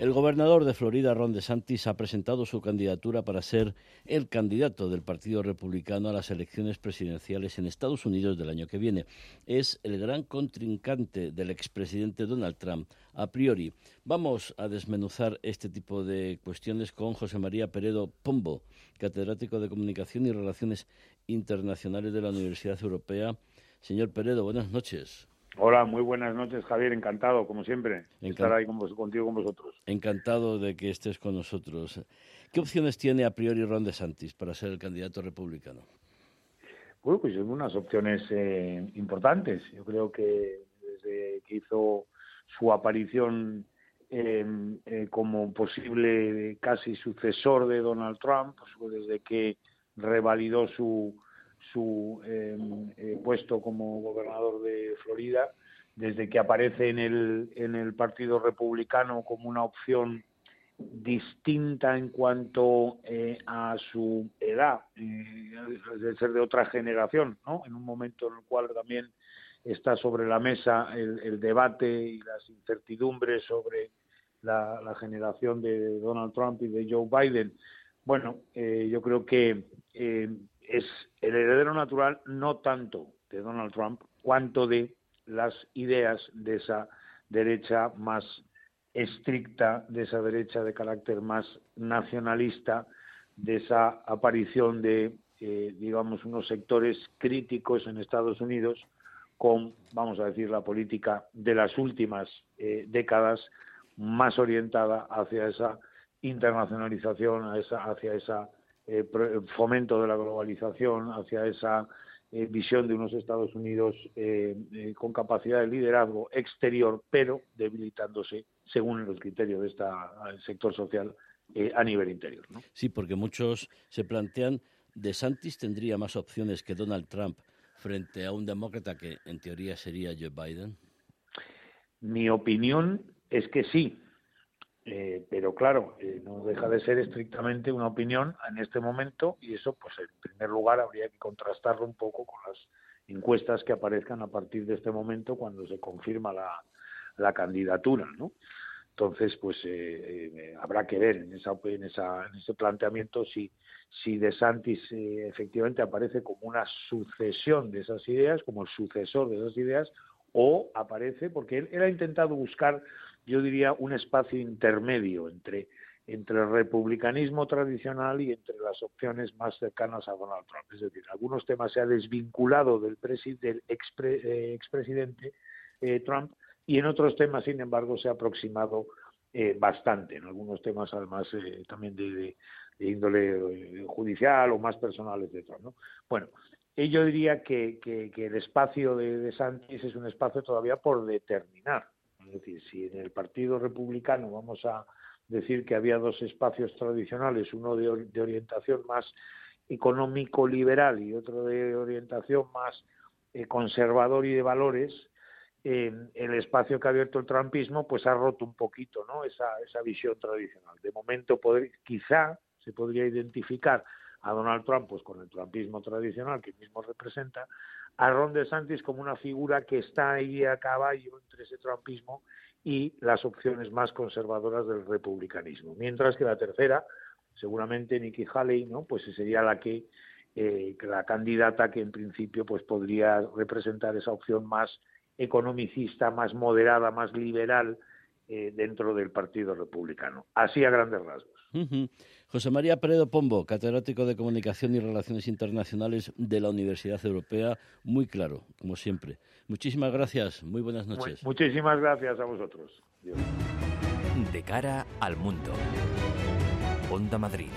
El gobernador de Florida, Ron DeSantis, ha presentado su candidatura para ser el candidato del Partido Republicano a las elecciones presidenciales en Estados Unidos del año que viene. Es el gran contrincante del expresidente Donald Trump, a priori. Vamos a desmenuzar este tipo de cuestiones con José María Peredo Pombo, catedrático de Comunicación y Relaciones Internacionales de la Universidad Europea. Señor Peredo, buenas noches. Hola, muy buenas noches, Javier. Encantado, como siempre, de estar ahí contigo con vosotros. Encantado de que estés con nosotros. ¿Qué opciones tiene a priori Ron DeSantis para ser el candidato republicano? Bueno, pues unas opciones eh, importantes. Yo creo que desde que hizo su aparición eh, eh, como posible casi sucesor de Donald Trump, pues desde que revalidó su su em, eh, puesto como gobernador de Florida, desde que aparece en el, en el Partido Republicano como una opción distinta en cuanto eh, a su edad, eh, de ser de otra generación, ¿no? En un momento en el cual también está sobre la mesa el, debate y las incertidumbres sobre la, la, generación de Donald Trump y de Joe Biden. Bueno, yo creo que es el heredero natural no tanto de Donald Trump cuanto de las ideas de esa derecha más estricta, de esa derecha de carácter más nacionalista, de esa aparición de, eh, digamos, unos sectores críticos en Estados Unidos con, vamos a decir, la política de las últimas eh, décadas más orientada hacia esa internacionalización, hacia esa eh, fomento de la globalización, hacia esa eh, visión de unos Estados Unidos eh, con capacidad de liderazgo exterior, pero debilitándose según los criterios de este sector social a nivel interior. Sí, porque muchos se plantean de Santis tendría más opciones que Donald Trump frente a un demócrata que en teoría sería Joe Biden. Mi opinión es que sí, eh, pero claro, eh, no deja de ser estrictamente una opinión en este momento y eso, pues en primer lugar, habría que contrastarlo un poco con las encuestas que aparezcan a partir de este momento cuando se confirma la, la candidatura, ¿no? Entonces, pues eh, habrá que ver en, esa, en, esa, ese planteamiento si, si De Santis efectivamente aparece como una sucesión de esas ideas, como el sucesor de esas ideas, o aparece, porque él, él ha intentado buscar yo diría, un espacio intermedio entre, entre el republicanismo tradicional y entre las opciones más cercanas a Donald Trump. Es decir, algunos temas se ha desvinculado del, del eh, expresidente eh, Trump y en otros temas, sin embargo, se ha aproximado eh, bastante. En algunos temas, además, también de, índole judicial o más personales de Trump. ¿no? Bueno, yo diría que, que, el espacio de, de Santis es un espacio todavía por determinar. Es decir, si en el Partido Republicano vamos a decir que había dos espacios tradicionales, uno de, orientación más económico-liberal y otro de orientación más eh, conservador y de valores, el espacio que ha abierto el trumpismo pues ha roto un poquito ¿no? esa, esa visión tradicional. De momento quizá se podría identificar a Donald Trump pues con el trumpismo tradicional que mismo representa, a Ron DeSantis como una figura que está ahí a caballo entre ese trumpismo y las opciones más conservadoras del republicanismo. Mientras que la tercera, seguramente Nikki Haley, ¿no? Pues sería la que eh, la candidata que en principio pues podría representar esa opción más economicista, más moderada, más liberal eh, dentro del Partido Republicano. Así a grandes rasgos. José María Peredo Pombo, catedrático de Comunicación y Relaciones Internacionales de la Universidad Europea, muy claro, como siempre. Muchísimas gracias, muy buenas noches. muchísimas gracias a vosotros. De cara al mundo. Onda Madrid.